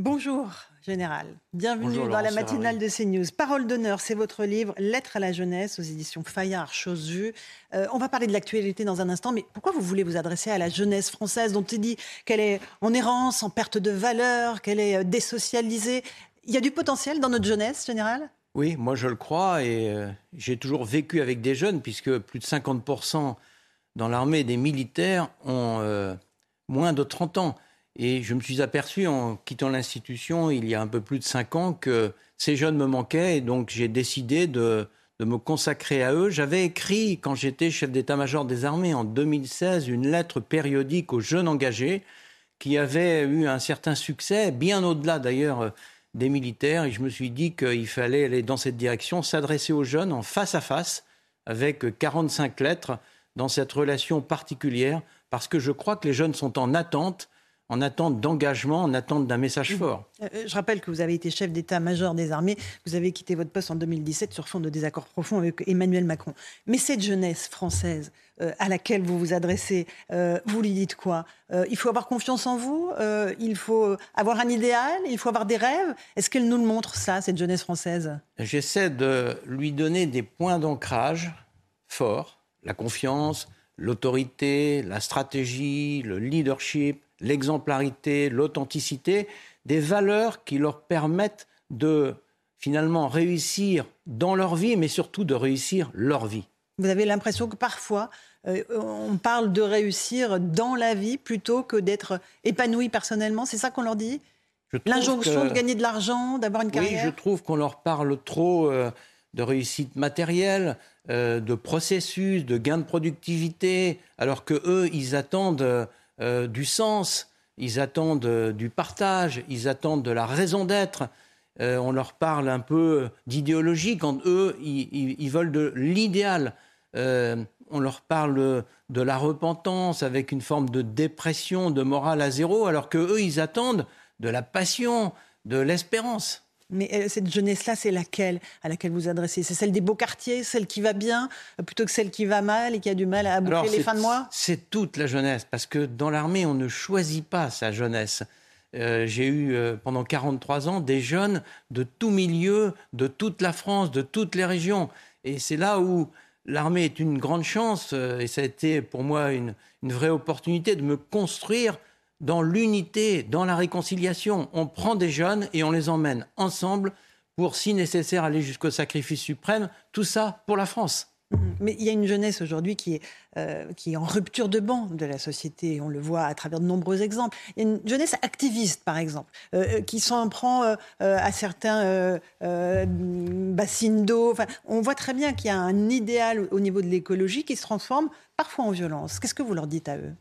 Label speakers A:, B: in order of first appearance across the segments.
A: Bonjour, Général. Bienvenue
B: Bonjour,
A: dans la matinale de CNews. Parole d'honneur, c'est votre livre Lettre à la jeunesse aux éditions Fayard, chose vue. Euh, on va parler de l'actualité dans un instant, mais pourquoi vous voulez vous adresser à la jeunesse française dont il dit qu'elle est en errance, en perte de valeur, qu'elle est euh, désocialisée? Il y a du potentiel dans notre jeunesse, Général?
B: Oui, moi je le crois et euh, j'ai toujours vécu avec des jeunes puisque plus de 50% dans l'armée des militaires ont euh, moins de 30 ans. Et je me suis aperçu en quittant l'institution il y a un peu plus de 5 ans que ces jeunes me manquaient et donc j'ai décidé de, me consacrer à eux. J'avais écrit quand j'étais chef d'état-major des armées en 2016 une lettre périodique aux jeunes engagés qui avait eu un certain succès, bien au-delà d'ailleurs des militaires. Et je me suis dit qu'il fallait aller dans cette direction, s'adresser aux jeunes en face à face, avec 45 lettres, dans cette relation particulière, parce que je crois que les jeunes sont en attente, en attente d'engagement, en attente d'un message fort.
A: Euh, Je rappelle que vous avez été chef d'état-major des armées. Vous avez quitté votre poste en 2017 sur fond de désaccords profonds avec Emmanuel Macron. Mais cette jeunesse française euh, à laquelle vous vous adressez, euh, vous lui dites quoi? Euh, Il faut avoir confiance en vous euh, Il faut avoir un idéal Il faut avoir des rêves Est-ce qu'elle nous le montre, ça, cette jeunesse française?
B: J'essaie de lui donner des points d'ancrage forts, la confiance, l'autorité, la stratégie, le leadership, l'exemplarité, l'authenticité, des valeurs qui leur permettent de finalement réussir dans leur vie, mais surtout de réussir leur vie.
A: Vous avez l'impression que parfois, euh, on parle de réussir dans la vie plutôt que d'être épanoui personnellement. C'est ça qu'on leur dit? L'injonction
B: que-
A: de gagner de l'argent, d'avoir une
B: Oui,
A: carrière?
B: je trouve qu'on leur parle trop euh, de réussite matérielle, euh, de processus, de gain de productivité, alors que eux, ils attendent euh, du sens, ils attendent euh, du partage, ils attendent de la raison d'être. On leur parle un peu d'idéologie quand eux, ils, ils- veulent de l'idéal. On leur parle de la repentance avec une forme de dépression, de morale à zéro, alors que eux, ils attendent de la passion, de l'espérance.
A: Mais euh, cette jeunesse-là, c'est laquelle à laquelle vous adressez? C'est celle des beaux quartiers, celle qui va bien, euh, plutôt que celle qui va mal et qui a du mal à boucler les fins de mois?
B: C'est toute la jeunesse, parce que dans l'armée, on ne choisit pas sa jeunesse. Euh, J'ai eu euh, pendant 43 ans des jeunes de tout milieu, de toute la France, de toutes les régions. Et c'est là où l'armée est une grande chance, euh, et ça a été pour moi une, une vraie opportunité de me construire dans l'unité, dans la réconciliation. On prend des jeunes et on les emmène ensemble pour, si nécessaire, aller jusqu'au sacrifice suprême. Tout ça pour la France.
A: Mais il y a une jeunesse aujourd'hui qui est, euh, qui est en rupture de banc de la société. On le voit à travers de nombreux exemples. Il y a une jeunesse activiste, par exemple, euh, euh, qui s'en prend à certains bassines d'eau. Enfin, on voit très bien qu'il y a un idéal au niveau de l'écologie qui se transforme parfois en violence. Qu'est-ce que vous leur dites à eux?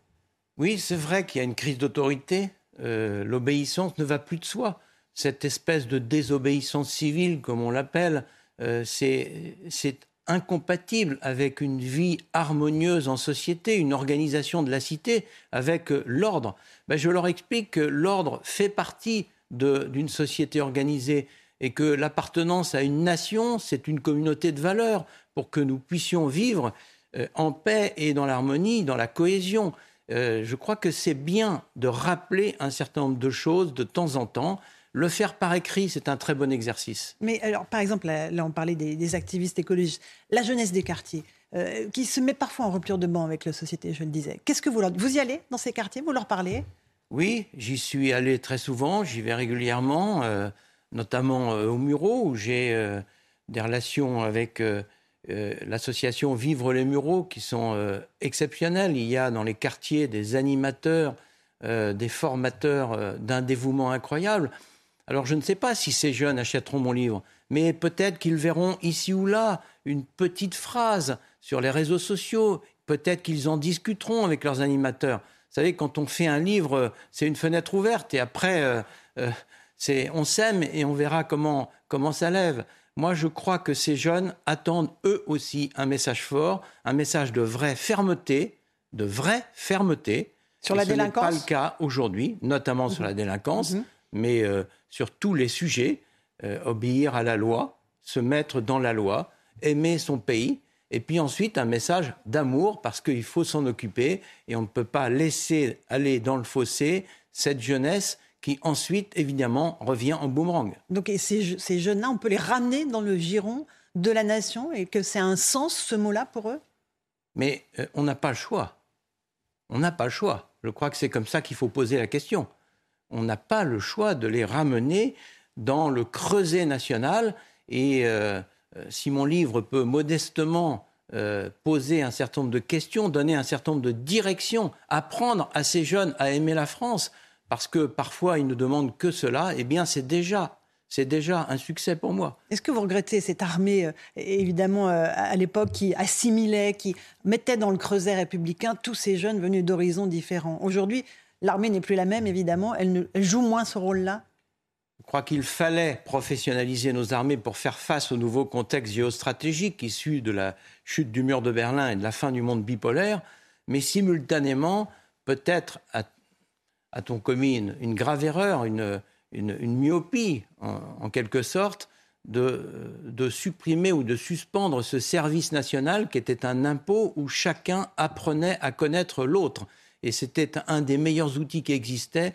B: Oui, c'est vrai qu'il y a une crise d'autorité. Euh, L'obéissance ne va plus de soi. Cette espèce de désobéissance civile, comme on l'appelle, euh, c'est incompatible avec une vie harmonieuse en société, une organisation de la cité, avec euh, l'ordre. Ben, je leur explique que l'ordre fait partie d'une société organisée et que l'appartenance à une nation, c'est une communauté de valeurs pour que nous puissions vivre en paix et dans l'harmonie, dans la cohésion. Euh, je crois que c'est bien de rappeler un certain nombre de choses de temps en temps. Le faire par écrit, c'est un très bon exercice.
A: Mais alors, par exemple, là, là, on parlait des, des activistes écologistes, la jeunesse des quartiers, euh, qui se met parfois en rupture de banc avec la société, je le disais. Qu'est-ce que vous leur Vous y allez dans ces quartiers? Vous leur parlez?
B: Oui, j'y suis allé très souvent, j'y vais régulièrement, euh, notamment euh, au Murau, où j'ai des relations avec euh, l'association Vivre les Mureaux, qui sont euh, exceptionnelles. Il y a dans les quartiers des animateurs, euh, des formateurs d'un dévouement incroyable. Alors je ne sais pas si ces jeunes achèteront mon livre, mais peut-être qu'ils verront ici ou là une petite phrase sur les réseaux sociaux, peut-être qu'ils en discuteront avec leurs animateurs. Vous savez, quand on fait un livre, c'est une fenêtre ouverte et après, on sème et on verra comment, comment ça lève. Moi, je crois que ces jeunes attendent eux aussi un message fort, un message de vraie fermeté, de vraie fermeté.
A: Sur la délinquance
B: Ce n'est pas le cas aujourd'hui, notamment sur la mhm. délinquance, mhm. mais euh, sur tous les sujets. Euh, obéir à la loi, se mettre dans la loi, aimer son pays, et puis ensuite un message d'amour, parce qu'il faut s'en occuper, et on ne peut pas laisser aller dans le fossé cette jeunesse qui ensuite, évidemment, revient en boomerang.
A: Donc ces, ces jeunes-là, on peut les ramener dans le giron de la nation et que c'est un sens, ce mot-là, pour eux?
B: Mais euh, on n'a pas le choix. On n'a pas le choix. Je crois que c'est comme ça qu'il faut poser la question. On n'a pas le choix de les ramener dans le creuset national. Et euh, euh, si mon livre peut modestement poser un certain nombre de questions, donner un certain nombre de directions, apprendre à ces jeunes à aimer la France, parce que parfois ils ne demandent que cela, eh bien c'est déjà c'est déjà un succès pour moi.
A: Est-ce que vous regrettez cette armée, euh, évidemment, euh, à l'époque, qui assimilait, qui mettait dans le creuset républicain tous ces jeunes venus d'horizons différents? Aujourd'hui, l'armée n'est plus la même, évidemment. Elle, joue moins ce rôle-là
B: Je crois qu'il fallait professionnaliser nos armées pour faire face au nouveau contexte géostratégique issu de la chute du mur de Berlin et de la fin du monde bipolaire. Mais simultanément, peut-être à a-t-on commis une, grave erreur, une, myopie, en, quelque sorte, de, supprimer ou de suspendre ce service national qui était un impôt où chacun apprenait à connaître l'autre. Et c'était un des meilleurs outils qui existaient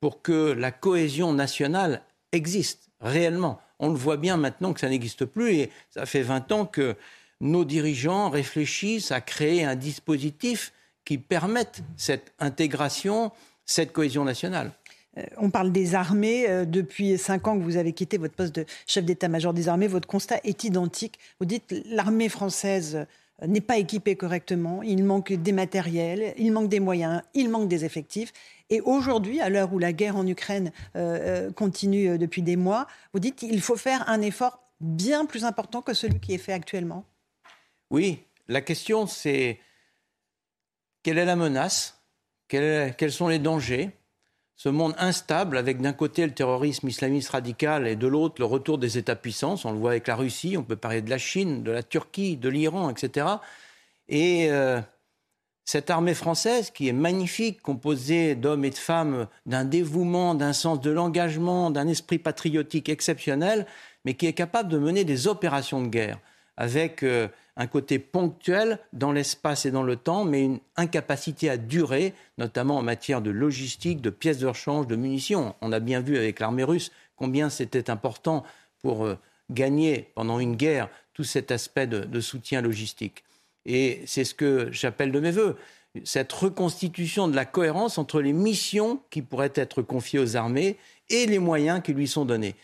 B: pour que la cohésion nationale existe réellement. On le voit bien maintenant que ça n'existe plus et ça fait 20 ans que nos dirigeants réfléchissent à créer un dispositif qui permette cette intégration cette cohésion nationale.
A: Euh, on parle des armées. Euh, depuis cinq ans que vous avez quitté votre poste de chef d'état-major des armées, votre constat est identique. Vous dites l'armée française euh, n'est pas équipée correctement, il manque des matériels, il manque des moyens, il manque des effectifs. Et aujourd'hui, à l'heure où la guerre en Ukraine continue depuis des mois, vous dites qu'il faut faire un effort bien plus important que celui qui est fait actuellement.
B: Oui, la question c'est quelle est la menace quels, sont les dangers? Ce monde instable avec d'un côté le terrorisme islamiste radical et de l'autre le retour des États-puissances. On le voit avec la Russie, on peut parler de la Chine, de la Turquie, de l'Iran, etc. Et euh, cette armée française qui est magnifique, composée d'hommes et de femmes d'un dévouement, d'un sens de l'engagement, d'un esprit patriotique exceptionnel, mais qui est capable de mener des opérations de guerre avec euh, un côté ponctuel dans l'espace et dans le temps, mais une incapacité à durer, notamment en matière de logistique, de pièces de rechange, de munitions. On a bien vu avec l'armée russe combien c'était important pour euh, gagner pendant une guerre tout cet aspect de, soutien logistique. Et c'est ce que j'appelle de mes voeux, cette reconstitution de la cohérence entre les missions qui pourraient être confiées aux armées et les moyens qui lui sont donnés.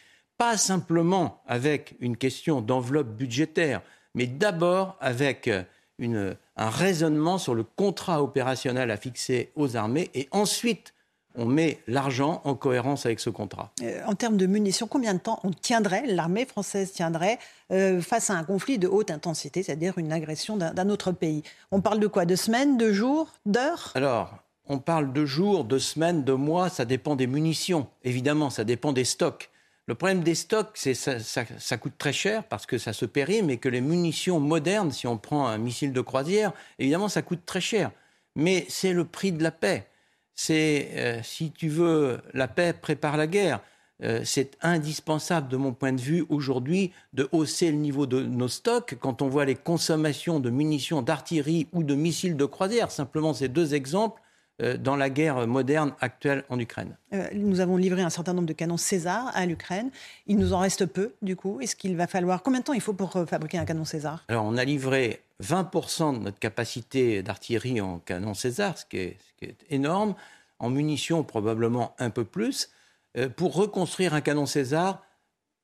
B: Pas simplement avec une question d'enveloppe budgétaire, mais d'abord avec euh, un raisonnement sur le contrat opérationnel à fixer aux armées. Et ensuite on met l'argent en cohérence avec ce contrat.
A: Euh, en termes de munitions, combien de temps on tiendrait, l'armée française tiendrait euh, face à un conflit de haute intensité, c'est-à-dire une agression d'un autre pays? On parle de quoi? De semaines, de jours, d'heures?
B: Alors, on parle de jours, de semaines, de mois, ça dépend des munitions, évidemment, ça dépend des stocks. Le problème des stocks, c'est ça, ça, coûte très cher parce que ça se périme et que les munitions modernes, si on prend un missile de croisière, évidemment, ça coûte très cher. Mais c'est le prix de la paix. C'est, euh, si tu veux, la paix prépare la guerre. Euh, c'est indispensable, de mon point de vue, aujourd'hui, de hausser le niveau de nos stocks. Quand on voit les consommations de munitions d'artillerie ou de missiles de croisière, simplement ces deux exemples, dans la guerre moderne actuelle en Ukraine.
A: Euh, nous avons livré un certain nombre de canons César à l'Ukraine. Il nous en reste peu, du coup. Est-ce qu'il va falloir... Combien de temps il faut pour euh, fabriquer un canon César?
B: Alors, on a livré 20% de notre capacité d'artillerie en canon César, ce qui, est, énorme. En munitions, probablement un peu plus. pour reconstruire un canon César,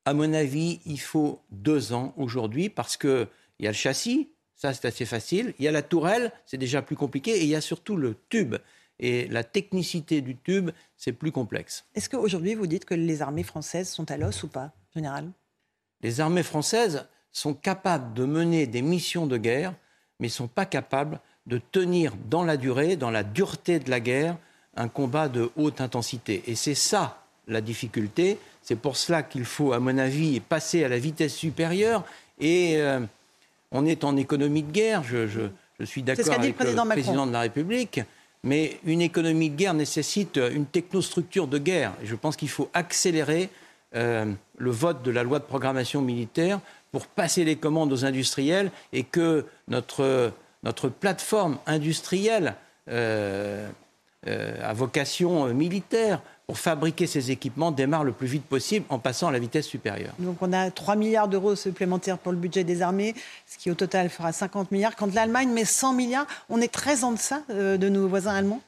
B: à mon avis, il faut deux ans aujourd'hui parce qu'il y a le châssis, ça c'est assez facile. Il y a la tourelle, c'est déjà plus compliqué. Et il y a surtout le tube. Et la technicité du tube, c'est plus complexe.
A: Est-ce qu'aujourd'hui, vous dites que les armées françaises sont à l'os ou pas, général?
B: Les armées françaises sont capables de mener des missions de guerre, mais ne sont pas capables de tenir dans la durée, dans la dureté de la guerre, un combat de haute intensité. Et c'est ça la difficulté. C'est pour cela qu'il faut, à mon avis, passer à la vitesse supérieure. Et euh, on est en économie de guerre. Je, suis d'accord avec le président, de la République. Mais une économie de guerre nécessite une technostructure de guerre. Je pense qu'il faut accélérer euh, le vote de la loi de programmation militaire pour passer les commandes aux industriels et que notre, notre plateforme industrielle euh, à vocation militaire pour fabriquer ces équipements démarre le plus vite possible en passant à la vitesse supérieure.
A: Donc on a 3 milliards d'euros supplémentaires pour le budget des armées, ce qui au total fera 50 milliards. Quand l'Allemagne met 100 milliards, on est très en deçà euh, de nos voisins allemands?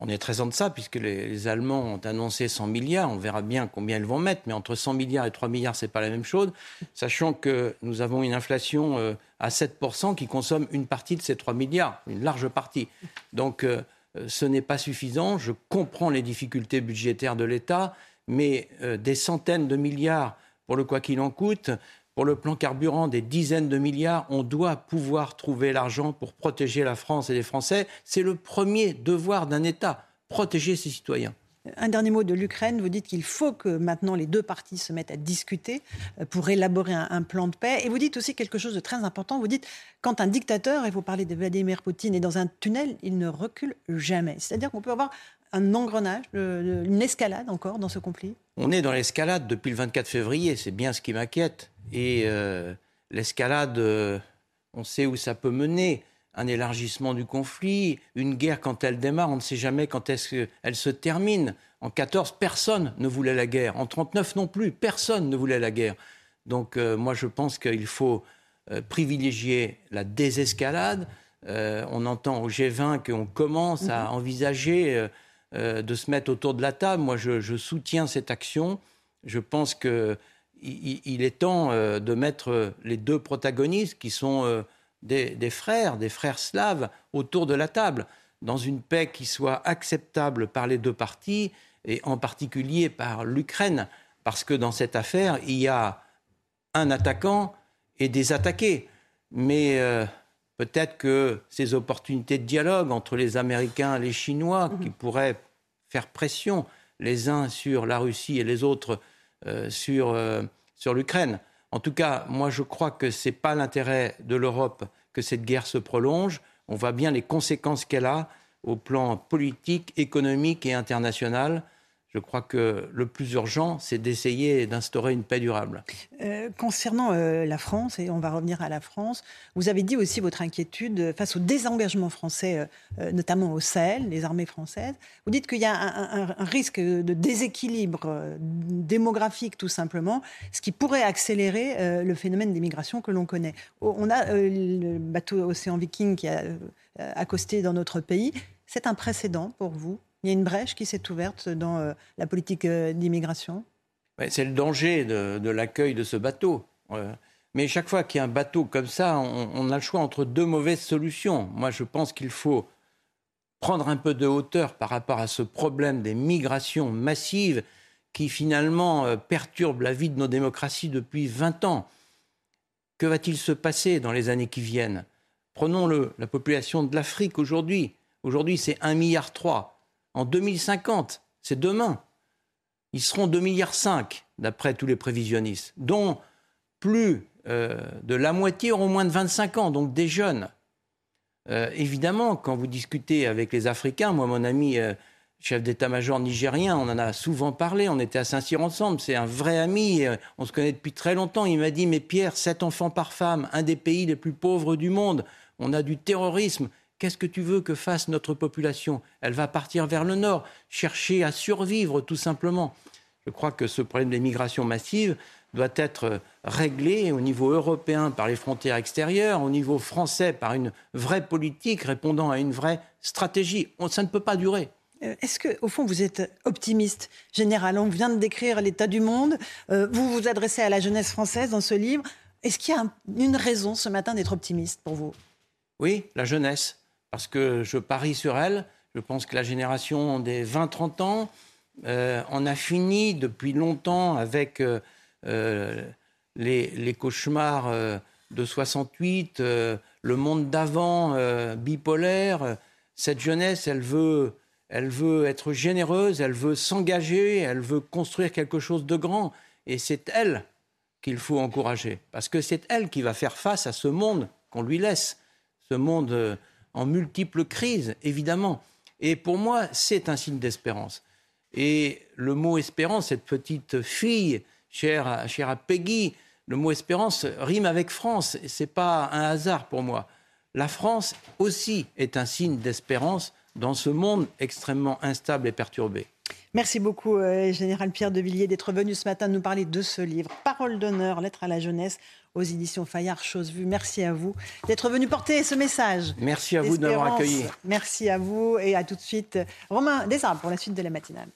B: On est très en deçà puisque les, Allemands ont annoncé 100 milliards. On verra bien combien ils vont mettre, mais entre 100 milliards et 3 milliards, c'est pas la même chose. Sachant que nous avons une inflation euh, à 7% qui consomme une partie de ces 3 milliards, une large partie. Donc euh, euh, ce n'est pas suffisant. Je comprends les difficultés budgétaires de l'État, mais euh, des centaines de milliards pour le quoi qu'il en coûte, pour le plan carburant, des dizaines de milliards, on doit pouvoir trouver l'argent pour protéger la France et les Français. C'est le premier devoir d'un État, protéger ses citoyens.
A: Un dernier mot de l'Ukraine. Vous dites qu'il faut que maintenant les deux parties se mettent à discuter euh, pour élaborer un, plan de paix. Et vous dites aussi quelque chose de très important. Vous dites quand un dictateur, et vous parlez de Vladimir Poutine, est dans un tunnel, il ne recule jamais. C'est-à-dire qu'on peut avoir un engrenage, une escalade encore dans ce conflit?
B: On est dans l'escalade depuis le 24 février. C'est bien ce qui m'inquiète. Et euh, l'escalade, euh, on sait où ça peut mener un élargissement du conflit, une guerre quand elle démarre, on ne sait jamais quand est-ce qu'elle se termine. En 14, personne ne voulait la guerre. En 39 non plus, personne ne voulait la guerre. Donc euh, moi je pense qu'il faut euh, privilégier la désescalade. Euh, on entend au G20 qu'on commence à mhm. envisager de se mettre autour de la table. Moi je, soutiens cette action. Je pense qu'il il est temps de mettre les deux protagonistes qui sont des, frères, des frères slaves autour de la table, dans une paix qui soit acceptable par les deux parties, et en particulier par l'Ukraine, parce que dans cette affaire, il y a un attaquant et des attaqués. Mais euh, peut-être que ces opportunités de dialogue entre les Américains et les Chinois, qui pourraient faire pression les uns sur la Russie et les autres euh, sur, euh, sur l'Ukraine, en tout cas, moi, je crois que ce n'est pas l'intérêt de l'Europe que cette guerre se prolonge. On voit bien les conséquences qu'elle a au plan politique, économique et international je crois que le plus urgent, c'est d'essayer d'instaurer une paix durable.
A: Euh, concernant euh, la France, et on va revenir à la France, vous avez dit aussi votre inquiétude face au désengagement français, euh, notamment au Sahel, les armées françaises. Vous dites qu'il y a un, risque de déséquilibre démographique, tout simplement, ce qui pourrait accélérer le phénomène d'immigration que l'on connaît. On a le bateau Océan Viking qui a accosté dans notre pays. C'est un précédent pour vous? Il y a une brèche qui s'est ouverte dans euh, la politique euh, d'immigration?
B: C'est le danger de, l'accueil de ce bateau. Euh, mais chaque fois qu'il y a un bateau comme ça, on, a le choix entre deux mauvaises solutions. Moi, je pense qu'il faut prendre un peu de hauteur par rapport à ce problème des migrations massives qui finalement perturbent la vie de nos démocraties depuis 20 ans. Que va-t-il se passer dans les années qui viennent? Prenons la population de l'Afrique aujourd'hui. Aujourd'hui, c'est 1,3 milliard en 2050, c'est demain. Ils seront 2,5 milliards d'après tous les prévisionnistes, dont plus euh, de la moitié auront moins de 25 ans, donc des jeunes. Euh, évidemment, quand vous discutez avec les Africains, moi, mon ami euh, chef d'état-major nigérien, on en a souvent parlé, on était à Saint-Cyr ensemble, c'est un vrai ami, on se connaît depuis très longtemps. Il m'a dit, mais Pierre, 7 enfants par femme, un des pays les plus pauvres du monde, on a du terrorisme, Qu'est-ce que tu veux que fasse notre population? Elle va partir vers le nord, chercher à survivre tout simplement. Je crois que ce problème des migrations massives doit être réglé au niveau européen par les frontières extérieures, au niveau français par une vraie politique répondant à une vraie stratégie. Ça ne peut pas durer.
A: Euh, est-ce que, au fond, vous êtes optimiste? Général On vient de décrire l'état du monde. Euh, vous vous adressez à la jeunesse française dans ce livre. Est-ce qu'il y a une raison ce matin d'être optimiste pour vous?
B: Oui, la jeunesse parce que je parie sur elle. Je pense que la génération des 20-30 ans euh, en a fini depuis longtemps avec euh, euh, les, cauchemars de 68, le monde d'avant euh, bipolaire. Cette jeunesse, elle veut, elle veut être généreuse, elle veut s'engager, elle veut construire quelque chose de grand. Et c'est elle qu'il faut encourager, parce que c'est elle qui va faire face à ce monde qu'on lui laisse, ce monde euh, en multiples crises, évidemment. Et pour moi, c'est un signe d'espérance. Et le mot espérance, cette petite fille, chère, à Peggy, le mot espérance rime avec France. Ce n'est pas un hasard pour moi. La France aussi est un signe d'espérance dans ce monde extrêmement instable et perturbé.
A: Merci beaucoup, euh, Général Pierre de Villiers, d'être venu ce matin nous parler de ce livre, Parole d'honneur, lettre à la jeunesse, aux éditions Fayard, chose vue. Merci à vous d'être venu porter ce message.
B: Merci à vous de m'avoir accueilli.
A: Merci à vous et à tout de suite. Romain Desarbes pour la suite de la matinale.